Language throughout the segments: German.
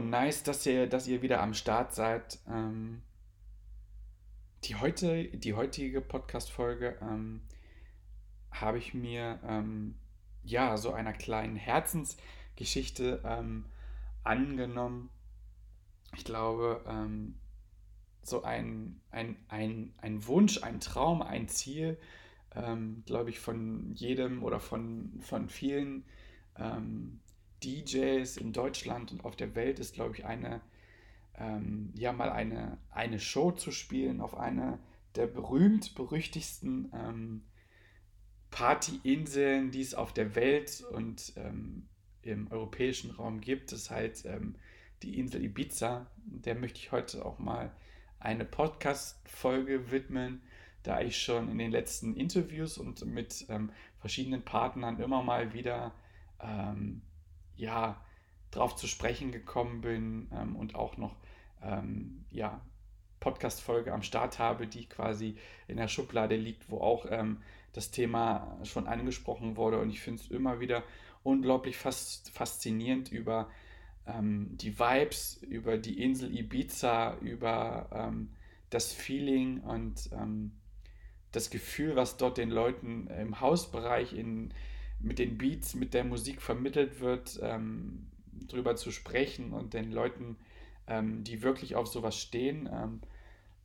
Jojo, nice, dass ihr, dass ihr wieder am Start seid. Ähm, die, heute, die heutige Podcast-Folge ähm, habe ich mir ähm, ja so einer kleinen Herzensgeschichte ähm, angenommen. Ich glaube, ähm, so ein, ein, ein, ein Wunsch, ein Traum, ein Ziel, ähm, glaube ich, von jedem oder von, von vielen DJs in Deutschland und auf der Welt ist, glaube ich, eine, ähm, ja, mal eine, eine Show zu spielen auf einer der berühmt-berüchtigsten ähm, Partyinseln, die es auf der Welt und ähm, im europäischen Raum gibt. Das ist halt ähm, die Insel Ibiza. Der möchte ich heute auch mal eine Podcast-Folge widmen, da ich schon in den letzten Interviews und mit ähm, verschiedenen Partnern immer mal wieder ähm, ja, drauf zu sprechen gekommen bin ähm, und auch noch ähm, ja, Podcast-Folge am Start habe, die quasi in der Schublade liegt, wo auch ähm, das Thema schon angesprochen wurde. Und ich finde es immer wieder unglaublich fast faszinierend über ähm, die Vibes, über die Insel Ibiza, über ähm, das Feeling und ähm, das Gefühl, was dort den Leuten im Hausbereich in mit den Beats, mit der Musik vermittelt wird, ähm, drüber zu sprechen und den Leuten, ähm, die wirklich auf sowas stehen, ähm,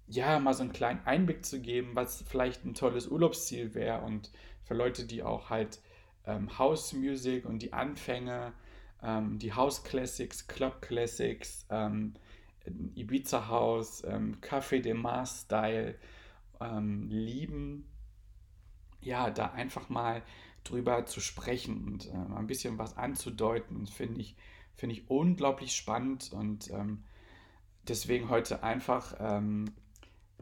ja, mal so einen kleinen Einblick zu geben, was vielleicht ein tolles Urlaubsziel wäre und für Leute, die auch halt ähm, House Music und die Anfänge, ähm, die House Classics, Club Classics, ähm, Ibiza House, ähm, Café de Mars Style lieben, ja, da einfach mal drüber zu sprechen und äh, ein bisschen was anzudeuten, finde ich, find ich unglaublich spannend und ähm, deswegen heute einfach, ähm,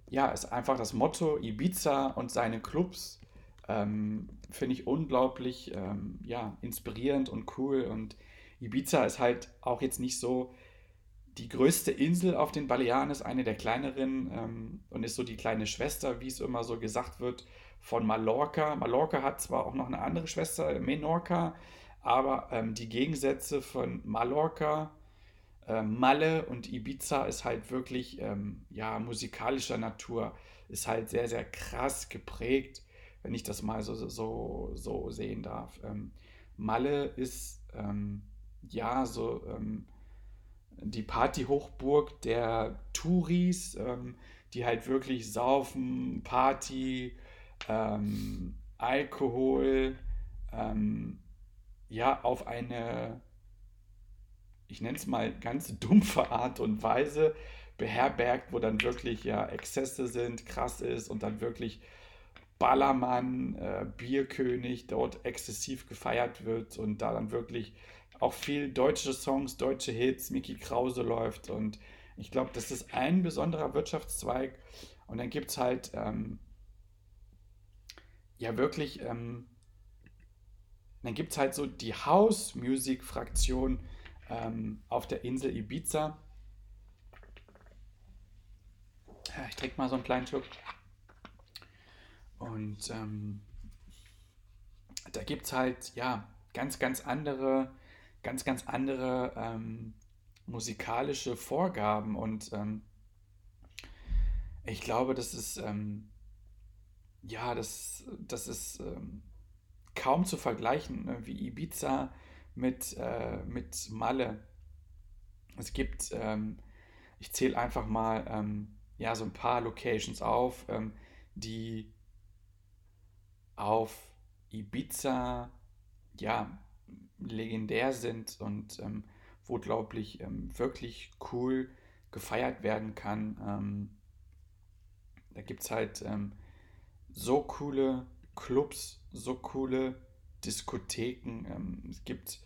ja, ist einfach das Motto Ibiza und seine Clubs, ähm, finde ich unglaublich, ähm, ja, inspirierend und cool und Ibiza ist halt auch jetzt nicht so die größte Insel auf den Balearen, ist eine der kleineren ähm, und ist so die kleine Schwester, wie es immer so gesagt wird, von Mallorca. Mallorca hat zwar auch noch eine andere Schwester, Menorca, aber ähm, die Gegensätze von Mallorca, äh, Malle und Ibiza ist halt wirklich, ähm, ja, musikalischer Natur, ist halt sehr, sehr krass geprägt, wenn ich das mal so, so, so sehen darf. Ähm, Malle ist, ähm, ja, so ähm, die Partyhochburg der Touris, ähm, die halt wirklich saufen, Party, ähm, Alkohol ähm, ja auf eine, ich nenne es mal ganz dumpfe Art und Weise beherbergt, wo dann wirklich ja Exzesse sind, krass ist und dann wirklich Ballermann, äh, Bierkönig dort exzessiv gefeiert wird und da dann wirklich auch viel deutsche Songs, deutsche Hits, Mickey Krause läuft und ich glaube, das ist ein besonderer Wirtschaftszweig und dann gibt es halt ähm, ja wirklich, ähm, dann gibt es halt so die House-Music-Fraktion ähm, auf der Insel Ibiza. Ich trinke mal so einen kleinen Schluck. Und ähm, da gibt es halt, ja, ganz, ganz andere, ganz, ganz andere ähm, musikalische Vorgaben. Und ähm, ich glaube, das ist ähm, ja, das, das ist ähm, kaum zu vergleichen, ne? wie Ibiza mit, äh, mit Malle. Es gibt, ähm, ich zähle einfach mal ähm, ja, so ein paar Locations auf, ähm, die auf Ibiza ja, legendär sind und ähm, wo, glaube ich, ähm, wirklich cool gefeiert werden kann. da gibt es halt so coole Clubs, so coole Diskotheken. Ähm, es gibt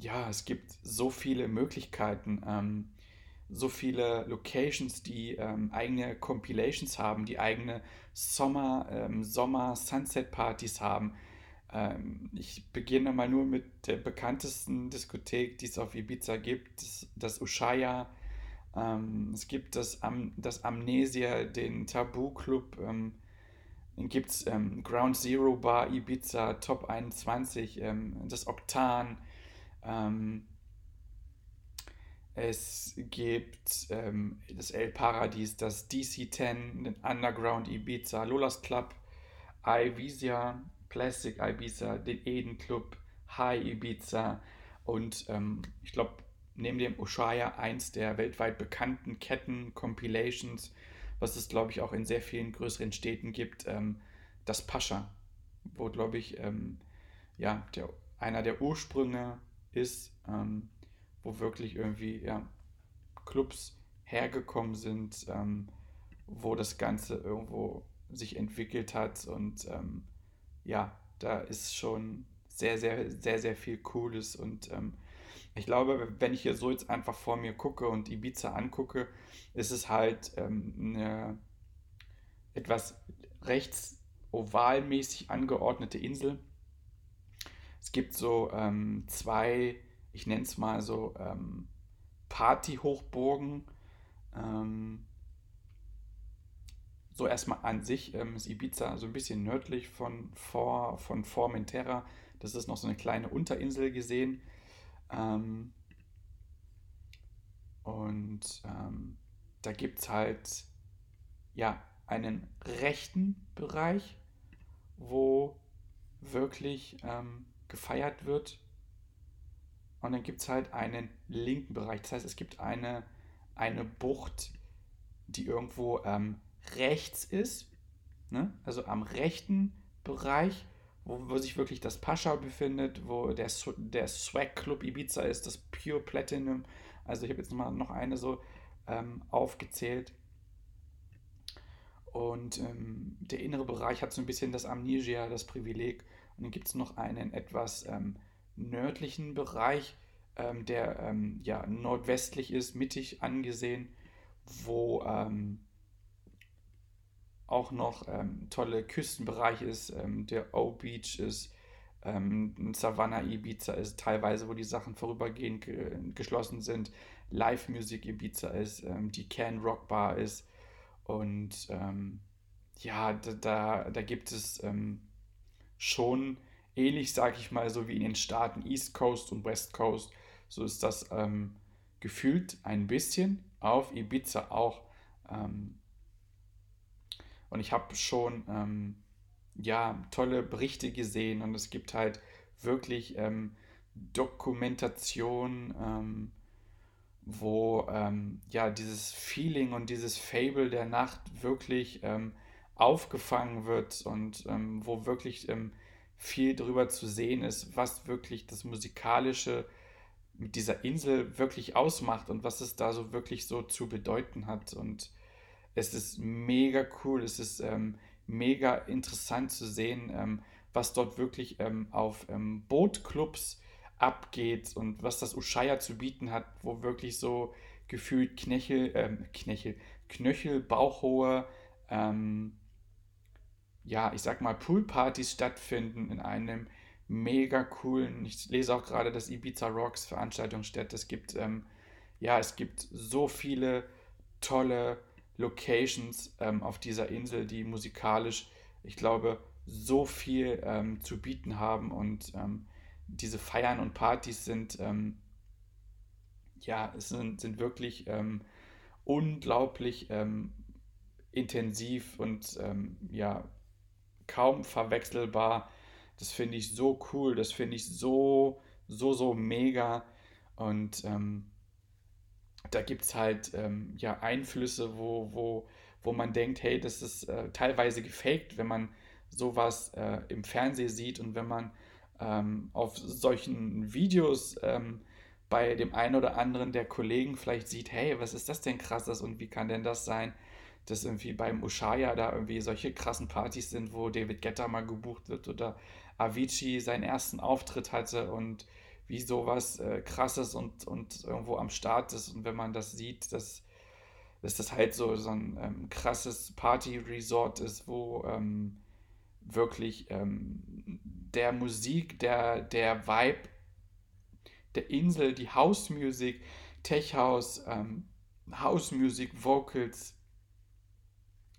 ja, es gibt so viele Möglichkeiten, ähm, so viele Locations, die ähm, eigene Compilations haben, die eigene Sommer, ähm, Sommer Sunset Partys haben. Ähm, ich beginne mal nur mit der bekanntesten Diskothek, die es auf Ibiza gibt, das, das Ushuaia. Ähm, es gibt das, Am das Amnesia, den Tabu Club. Ähm, gibt es ähm, Ground Zero Bar Ibiza, Top 21, ähm, das Oktan. Ähm, es gibt ähm, das El Paradis, das DC-10, den Underground Ibiza, Lolas Club, Ibiza, Plastic Ibiza, den Eden Club, High Ibiza und ich glaube, neben dem Ushuaia eins der weltweit bekannten Ketten-Compilations, was es, glaube ich, auch in sehr vielen größeren Städten gibt, ähm, das Pascha, wo, glaube ich, ähm, ja, der, einer der Ursprünge ist. Ähm, wo wirklich irgendwie ja, Clubs hergekommen sind, ähm, wo das Ganze irgendwo sich entwickelt hat und ähm, ja, da ist schon sehr, sehr, sehr, sehr viel Cooles und ähm, ich glaube, wenn ich hier so jetzt einfach vor mir gucke und Ibiza angucke, ist es halt ähm, eine etwas rechts ovalmäßig angeordnete Insel. Es gibt so ähm, zwei ich nenne es mal so, ähm, Party-Hochburgen. Ähm, so erstmal an sich ähm, ist Ibiza so ein bisschen nördlich von, For, von Formentera. Das ist noch so eine kleine Unterinsel gesehen. Ähm, und ähm, da gibt es halt ja einen rechten Bereich, wo wirklich ähm, gefeiert wird und dann gibt es halt einen linken Bereich. Das heißt, es gibt eine, eine Bucht, die irgendwo ähm, rechts ist. Ne? Also am rechten Bereich, wo, wo sich wirklich das Pascha befindet, wo der, der Swag Club Ibiza ist, das Pure Platinum. Also ich habe jetzt mal noch eine so ähm, aufgezählt. Und ähm, der innere Bereich hat so ein bisschen das Amnesia, das Privileg. Und dann gibt es noch einen etwas ähm, nördlichen Bereich, ähm, der ähm, ja, nordwestlich ist, mittig angesehen, wo ähm, auch noch ähm, tolle Küstenbereich ist. Ähm, der O-Beach ist, ähm, Savannah Ibiza ist teilweise, wo die Sachen vorübergehend ge geschlossen sind. Live-Musik Ibiza ist, die Can Rock Bar ist. Und ja, da, da, da gibt es schon ähnlich, sage ich mal, so wie in den Staaten East Coast und West Coast. So ist das ähm, gefühlt ein bisschen auf Ibiza auch. Ähm, und ich habe schon ähm, ja, tolle Berichte gesehen und es gibt halt wirklich ähm, Dokumentation, ähm, wo ähm, ja dieses Feeling und dieses Fable der Nacht wirklich aufgefangen wird und wo wirklich viel darüber zu sehen ist, was wirklich das Musikalische mit dieser Insel wirklich ausmacht und was es da so wirklich so zu bedeuten hat. Und es ist mega cool, es ist ähm, mega interessant zu sehen, ähm, was dort wirklich ähm, auf ähm, Bootclubs abgeht und was das Ushuaia zu bieten hat, wo wirklich so gefühlt Knöchel, ähm, Knöchel, Knöchel, bauchhohe ähm, ja, ich sag mal, Poolpartys stattfinden in einem mega coolen, ich lese auch gerade, dass Ibiza Rocks Veranstaltungsstätte, es gibt, ähm, ja, es gibt so viele tolle Locations ähm, auf dieser Insel, die musikalisch, ich glaube, so viel ähm, zu bieten haben und ähm, diese Feiern und Partys sind, ähm, ja, sind, sind wirklich ähm, unglaublich intensiv und ja, kaum verwechselbar. Das finde ich so cool, das finde ich so, so, so mega. Und ähm, da gibt es halt ähm, ja Einflüsse, wo, wo, wo man denkt, hey, das ist äh, teilweise gefaked, wenn man sowas äh, im Fernsehen sieht und wenn man ähm, auf solchen Videos ähm, bei dem einen oder anderen der Kollegen vielleicht sieht, hey, was ist das denn krasses und wie kann denn das sein? dass irgendwie beim Ushuaia da irgendwie solche krassen Partys sind, wo David Guetta mal gebucht wird oder Avicii seinen ersten Auftritt hatte und wie sowas äh, krasses und, und irgendwo am Start ist. Und wenn man das sieht, dass, dass das halt so, so ein ähm, krasses Party-Resort ist, wo ähm, wirklich ähm, der Musik, der, der Vibe der Insel, die House Music, Tech House, ähm, House Music, Vocals,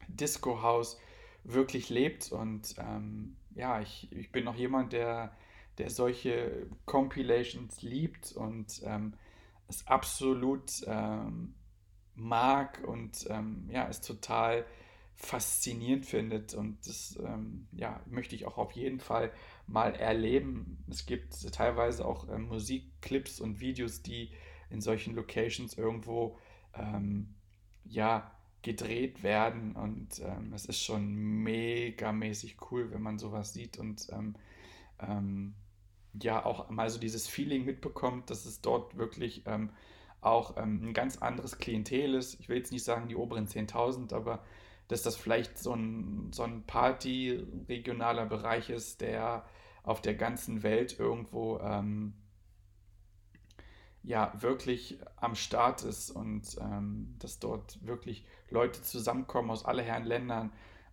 Disco House wirklich lebt. Und ähm, ja, ich, ich bin noch jemand, der, der solche Compilations liebt und ähm, es absolut ähm, mag und ähm, ja, es total faszinierend findet. Und das ähm, ja, möchte ich auch auf jeden Fall mal erleben. Es gibt teilweise auch ähm, Musikclips und Videos, die in solchen Locations irgendwo ähm, ja, gedreht werden. Und ähm, es ist schon megamäßig cool, wenn man sowas sieht und ähm, ähm, ja, auch mal so dieses Feeling mitbekommt, dass es dort wirklich ähm, auch ein ganz anderes Klientel ist. Ich will jetzt nicht sagen die oberen 10.000, aber dass das vielleicht so ein, so ein Party-regionaler Bereich ist, der auf der ganzen Welt irgendwo ähm, ja wirklich am Start ist und ähm, dass dort wirklich Leute zusammenkommen aus aller Herren Ländern,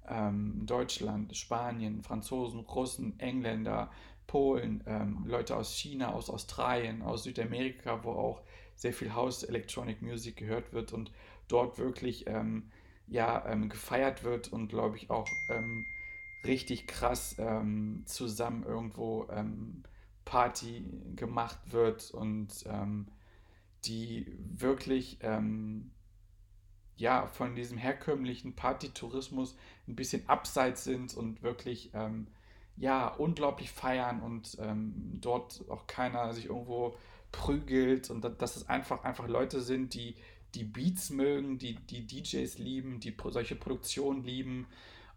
ähm, Deutschland, Spanien, Franzosen, Russen, Engländer, Polen, ähm, Leute aus China, aus Australien, aus Südamerika, wo auch sehr viel House Electronic Music gehört wird und dort wirklich ähm, ja, ähm, gefeiert wird und glaube ich auch ähm, richtig krass ähm, zusammen irgendwo ähm, Party gemacht wird und ähm, die wirklich ähm, ja von diesem herkömmlichen Partytourismus ein bisschen abseits sind und wirklich ja unglaublich feiern und dort auch keiner sich irgendwo prügelt und dass es einfach einfach Leute sind, die die Beats mögen, die, die DJs lieben, die solche Produktionen lieben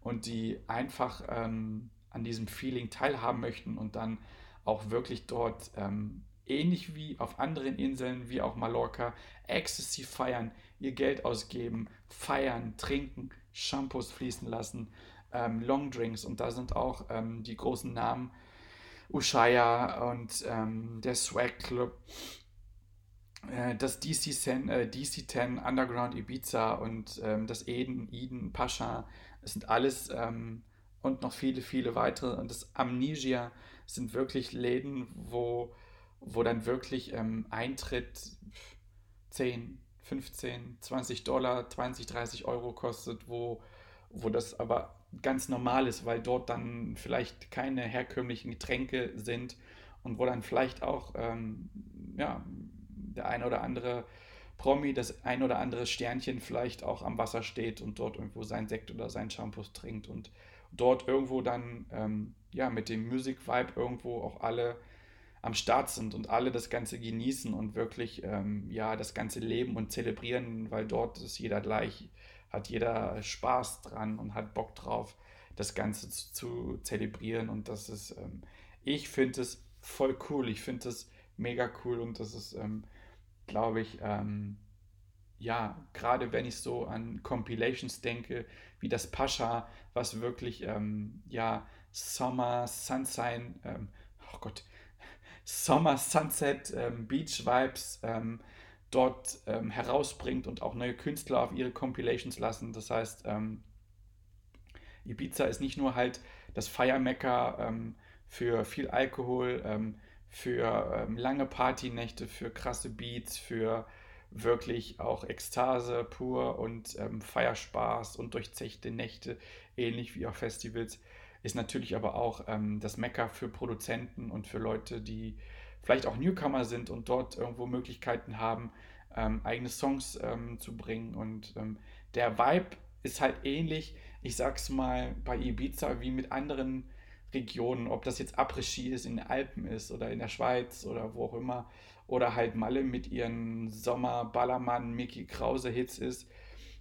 und die einfach ähm, an diesem Feeling teilhaben möchten und dann auch wirklich dort ähm, ähnlich wie auf anderen Inseln wie auch Mallorca Ecstasy feiern, ihr Geld ausgeben, feiern, trinken, Shampoos fließen lassen, ähm, Longdrinks und da sind auch ähm, die großen Namen. Ushuaia und ähm, der Swag Club äh, das DC-10 äh, DC Underground Ibiza und ähm, das Eden, Eden, Pascha, es sind alles ähm, und noch viele, viele weitere. Und das Amnesia sind wirklich Läden, wo, wo dann wirklich ähm, Eintritt 10, 15, 20 Dollar, 20, 30 Euro kostet, wo, wo das aber ganz normal ist, weil dort dann vielleicht keine herkömmlichen Getränke sind und wo dann vielleicht auch ähm, ja, der ein oder andere Promi, das ein oder andere Sternchen vielleicht auch am Wasser steht und dort irgendwo sein Sekt oder sein Shampoo trinkt und dort irgendwo dann ähm, ja mit dem Music Vibe irgendwo auch alle am Start sind und alle das Ganze genießen und wirklich ähm, ja das Ganze leben und zelebrieren, weil dort ist jeder gleich, hat jeder Spaß dran und hat Bock drauf, das Ganze zu, zu zelebrieren. Und das ist, ähm, ich finde es voll cool, ich finde es mega cool. Und das ist ähm, glaube ich, ähm, ja, gerade wenn ich so an Compilations denke, wie das Pascha, was wirklich, ähm, ja, Summer, Sunshine, ähm, oh Gott, Summer, Sunset, ähm, Beach Vibes dort ähm, herausbringt und auch neue Künstler auf ihre Compilations lassen. Das heißt, ähm, Ibiza ist nicht nur halt das Feiermecker für viel Alkohol, für ähm, lange Partynächte, für krasse Beats, für wirklich auch Ekstase pur und ähm, Feierspaß und durchzechte Nächte, ähnlich wie auf Festivals, ist natürlich aber auch ähm, das Mecker für Produzenten und für Leute, die vielleicht auch Newcomer sind und dort irgendwo Möglichkeiten haben, ähm, eigene Songs ähm, zu bringen. Und ähm, der Vibe ist halt ähnlich, ich sag's mal, bei Ibiza wie mit anderen Regionen, ob das jetzt Après-Ski ist, in den Alpen ist oder in der Schweiz oder wo auch immer, oder halt Malle mit ihren Sommer-Ballermann, Mickey Krause-Hits ist,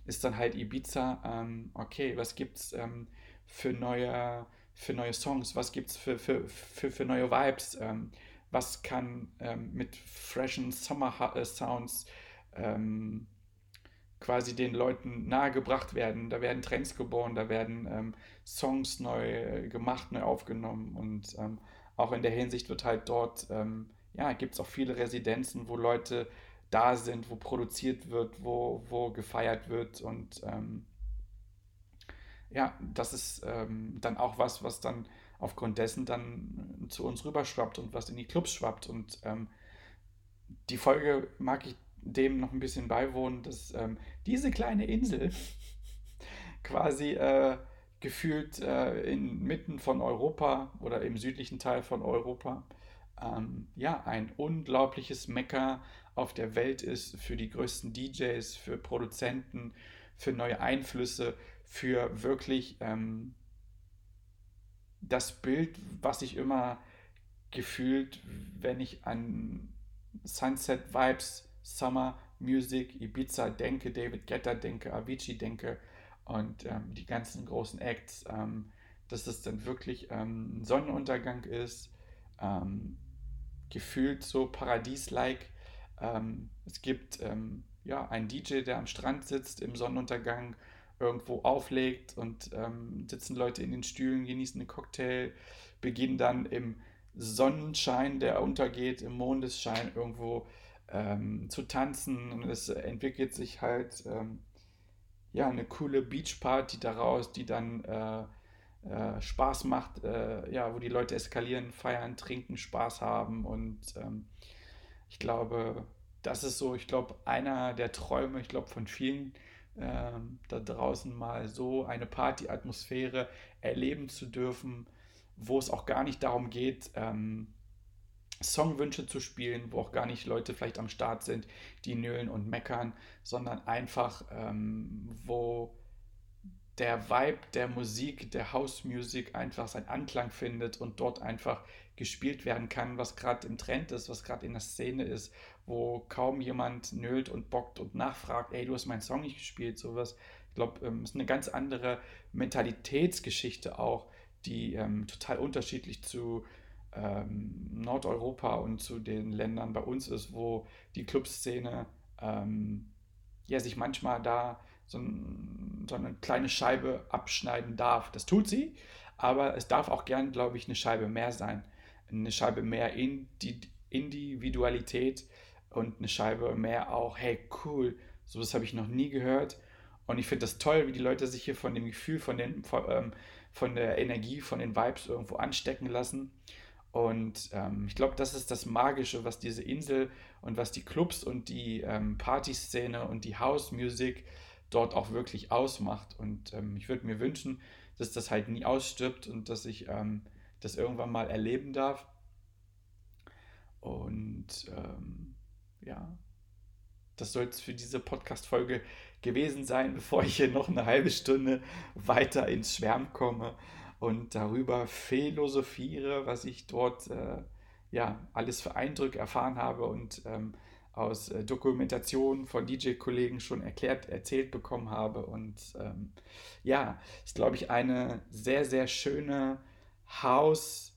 ist dann halt Ibiza. Ähm, okay, was gibt's ähm, für, neue, für neue Songs? Was gibt's für, für, für, für neue Vibes? Ähm, was kann ähm, mit freshen Summer-Sounds ähm, quasi den Leuten nahegebracht werden. Da werden Trends geboren, da werden ähm, Songs neu gemacht, neu aufgenommen und ähm, auch in der Hinsicht wird halt dort, ähm, ja, gibt es auch viele Residenzen, wo Leute da sind, wo produziert wird, wo, wo gefeiert wird und ähm, ja, das ist dann auch was, was dann aufgrund dessen dann zu uns rüberschwappt und was in die Clubs schwappt. Und ähm, die Folge mag ich dem noch ein bisschen beiwohnen, dass ähm, diese kleine Insel quasi äh, gefühlt äh, inmitten von Europa oder im südlichen Teil von Europa ähm, ja ein unglaubliches Mecker auf der Welt ist für die größten DJs, für Produzenten, für neue Einflüsse, für wirklich ähm, das Bild, was ich immer gefühlt, wenn ich an Sunset Vibes, Summer Music, Ibiza denke, David Guetta denke, Avicii denke und ähm, die ganzen großen Acts, ähm, dass es dann wirklich ähm, ein Sonnenuntergang ist, ähm, gefühlt so paradies-like. Ähm, es gibt ähm, ja einen DJ, der am Strand sitzt im Sonnenuntergang, irgendwo auflegt und sitzen Leute in den Stühlen, genießen einen Cocktail, beginnen dann im Sonnenschein, der untergeht, im Mondesschein irgendwo ähm, zu tanzen. Und es entwickelt sich halt ähm, ja eine coole Beachparty daraus, die dann äh, äh, Spaß macht, äh, ja, wo die Leute eskalieren, feiern, trinken, Spaß haben. Und ähm, ich glaube, das ist so, ich glaube, einer der Träume, ich glaube, von vielen ähm, da draußen mal so eine Partyatmosphäre erleben zu dürfen, wo es auch gar nicht darum geht, ähm, Songwünsche zu spielen, wo auch gar nicht Leute vielleicht am Start sind, die nölen und meckern, sondern einfach, ähm, wo der Vibe der Musik, der House Music einfach seinen Anklang findet und dort einfach gespielt werden kann, was gerade im Trend ist, was gerade in der Szene ist, wo kaum jemand nölt und bockt und nachfragt, ey, du hast meinen Song nicht gespielt, sowas. Ich glaube, es ähm, ist eine ganz andere Mentalitätsgeschichte auch, die ähm, total unterschiedlich zu ähm, Nordeuropa und zu den Ländern bei uns ist, wo die Clubszene ähm, ja sich manchmal da so, ein, so, eine kleine Scheibe abschneiden darf. Das tut sie, aber es darf auch gern, glaube ich, eine Scheibe mehr sein. Eine Scheibe mehr Indi Individualität und eine Scheibe mehr auch, hey, cool, sowas habe ich noch nie gehört. Und ich finde das toll, wie die Leute sich hier von dem Gefühl, von den, von, ähm, von der Energie, von den Vibes irgendwo anstecken lassen. Und ähm, ich glaube, das ist das Magische, was diese Insel und was die Clubs und die ähm, Partyszene und die House Music dort auch wirklich ausmacht. Und ähm, ich würde mir wünschen, dass das halt nie ausstirbt und dass ich ähm, das irgendwann mal erleben darf. Und ähm, ja, das soll es für diese Podcast-Folge gewesen sein, bevor ich hier noch eine halbe Stunde weiter ins Schwärmen komme und darüber philosophiere, was ich dort äh, ja alles für Eindrücke erfahren habe und ähm, aus äh, Dokumentationen von DJ-Kollegen schon erklärt, erzählt bekommen habe. Und ähm, ja, ist, glaube ich, eine sehr, sehr schöne Hausgegend,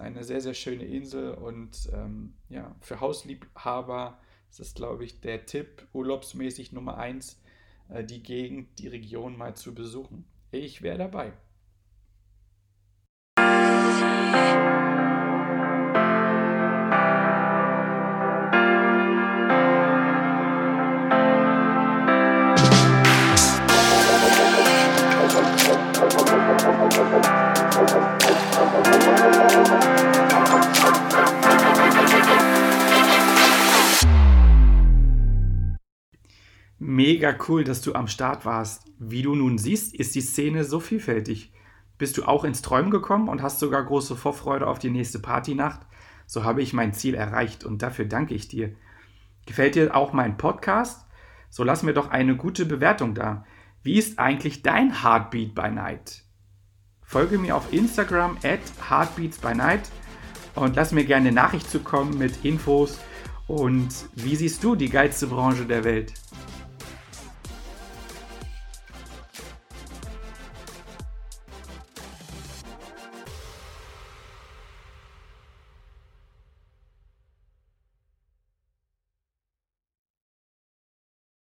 eine sehr, sehr schöne Insel. Und ähm, ja, für Hausliebhaber ist das, glaube ich, der Tipp, urlaubsmäßig Nummer eins, äh, die Gegend, die Region mal zu besuchen. Ich wäre dabei. Mega cool, dass du am Start warst. Wie du nun siehst, ist die Szene so vielfältig. Bist du auch ins Träumen gekommen und hast sogar große Vorfreude auf die nächste Partynacht? So habe ich mein Ziel erreicht und dafür danke ich dir. Gefällt dir auch mein Podcast? So lass mir doch eine gute Bewertung da. Wie ist eigentlich dein Heartbeat by Night? Folge mir auf Instagram at Heartbeats by Night und lass mir gerne eine Nachricht zukommen mit Infos und wie siehst du die geilste Branche der Welt?